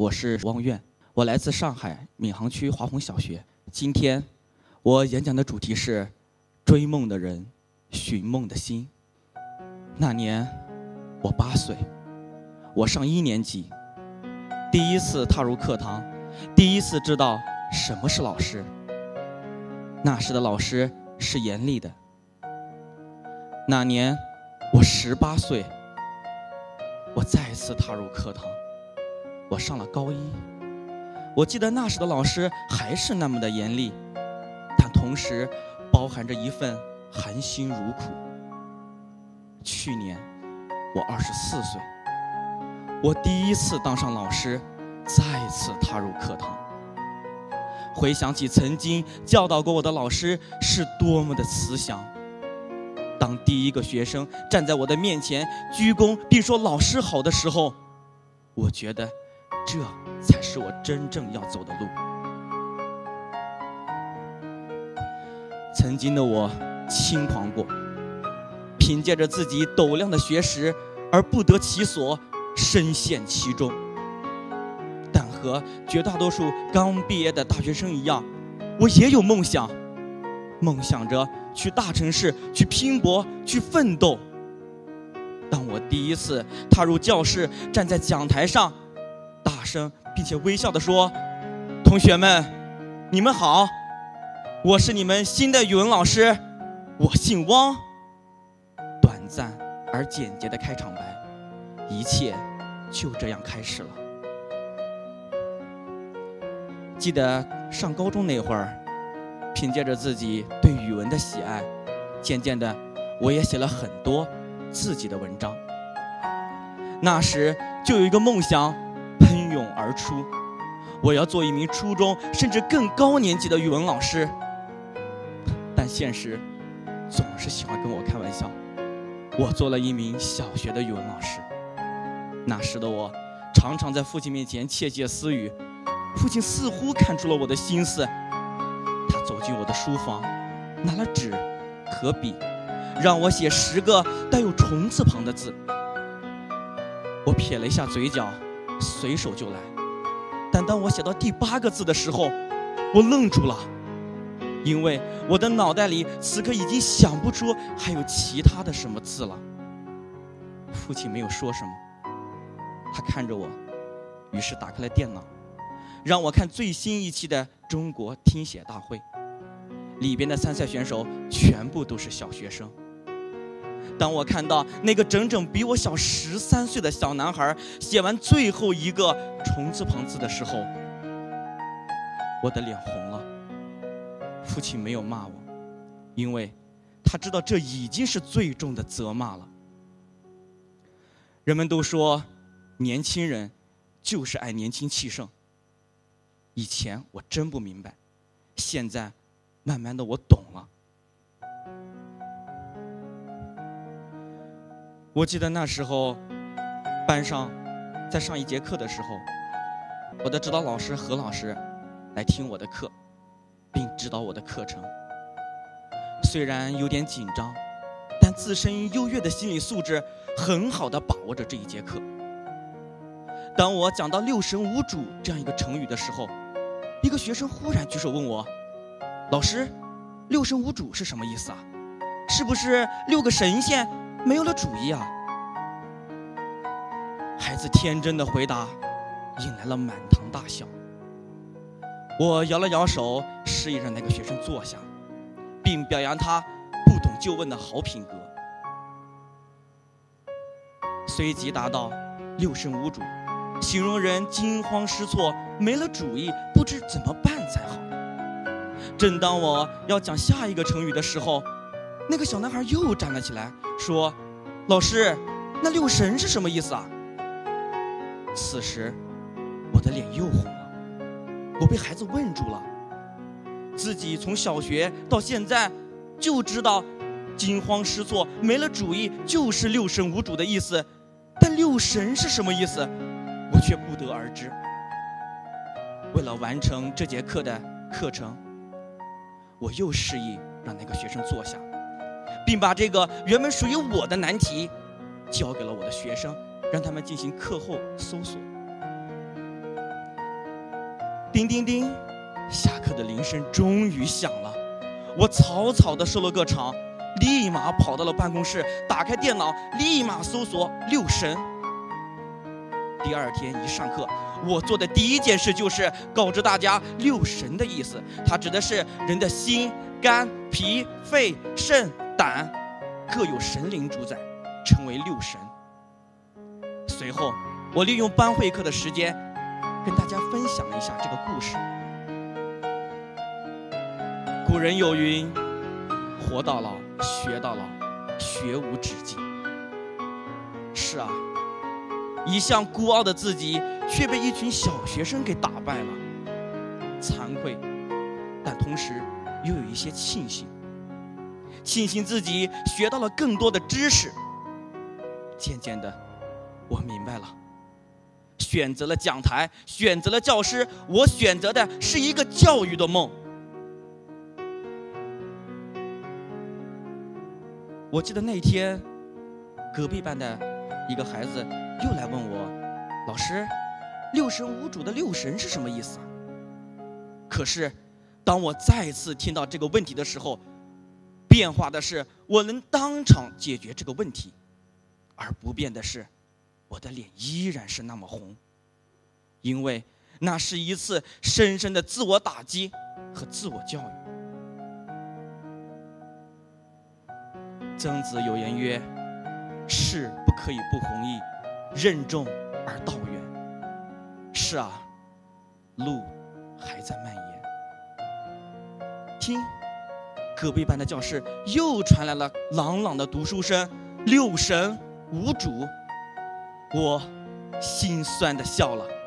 我是汪苑，我来自上海闵行区华虹小学。今天我演讲的主题是“追梦的人，寻梦的心”。那年我八岁，我上一年级，第一次踏入课堂，第一次知道什么是老师。那时的老师是严厉的。那年我十八岁，我再次踏入课堂，我上了高一。我记得那时的老师还是那么的严厉，但同时包含着一份含辛茹苦。去年我二十四岁，我第一次当上老师，再次踏入课堂。回想起曾经教导过我的老师是多么的慈祥。当第一个学生站在我的面前鞠躬并说“老师好”的时候，我觉得这才是我真正要走的路。曾经的我轻狂过，凭借着自己斗量的学识而不得其所，深陷其中。但和绝大多数刚毕业的大学生一样，我也有梦想，梦想着去大城市去拼搏去奋斗。当我第一次踏入教室，站在讲台上，大声并且微笑地说：“同学们，你们好，我是你们新的语文老师，我姓汪。”短暂而简洁的开场白，一切就这样开始了。记得上高中那会儿，凭借着自己对语文的喜爱，渐渐的，我也写了很多自己的文章。那时就有一个梦想涌而出，我要做一名初中甚至更高年级的语文老师。但现实总是喜欢跟我开玩笑，我做了一名小学的语文老师。那时的我，常常在父亲面前窃窃私语。父亲似乎看出了我的心思，他走进我的书房，拿了纸和笔，让我写十个带有虫字旁的字。我撇了一下嘴角，随手就来。但当我写到第八个字的时候，我愣住了，因为我的脑袋里此刻已经想不出还有其他的什么字了。父亲没有说什么，他看着我，于是打开了电脑。让我看最新一期的《中国听写大会》，里边的参赛选手全部都是小学生。当我看到那个整整比我小十三岁的小男孩写完最后一个虫字旁字的时候，我的脸红了。父亲没有骂我，因为他知道这已经是最重的责骂了。人们都说，年轻人就是爱年轻气盛。以前我真不明白，现在慢慢的我懂了。我记得那时候，班上在上一节课的时候，我的指导老师何老师来听我的课，并指导我的课程。虽然有点紧张，但自身优越的心理素质很好的把握着这一节课。当我讲到“六神无主”这样一个成语的时候，一个学生忽然举手问我：“老师，六神无主是什么意思啊？是不是六个神仙没有了主意啊？”孩子天真的回答，引来了满堂大笑。我摇了摇手，示意让那个学生坐下，并表扬他不懂就问的好品格。随即答道：“六神无主。”形容人惊慌失措，没了主意，不知怎么办才好。正当我要讲下一个成语的时候，那个小男孩又站了起来，说：“老师，那六神是什么意思啊？”此时，我的脸又红了。我被孩子问住了。自己从小学到现在，就知道惊慌失措、没了主意就是六神无主的意思，但六神是什么意思？我却不得而知。为了完成这节课的课程，我又示意让那个学生坐下，并把这个原本属于我的难题交给了我的学生，让他们进行课后搜索。叮叮叮，下课的铃声终于响了。我草草的收了个场，立马跑到了办公室，打开电脑，立马搜索六神。第二天一上课，我做的第一件事就是告知大家六神的意思。它指的是人的心、肝、脾、肺、肾、胆，各有神灵主宰，称为六神。随后，我利用班会课的时间，跟大家分享一下这个故事。古人有云：“活到老，学到老，学无止境。”是啊。一向孤傲的自己，却被一群小学生给打败了，惭愧，但同时又有一些庆幸，庆幸自己学到了更多的知识。渐渐的，我明白了，选择了讲台，选择了教师，我选择的是一个教育的梦。我记得那天，隔壁班的一个孩子。又来问我，老师，六神无主的六神是什么意思？可是，当我再次听到这个问题的时候，变化的是我能当场解决这个问题，而不变的是，我的脸依然是那么红，因为那是一次深深的自我打击和自我教育。曾子有言曰：“事不可以不弘毅。”任重而道远。是啊，路还在蔓延。听，隔壁班的教室又传来了朗朗的读书声。六神无主，我心酸的笑了。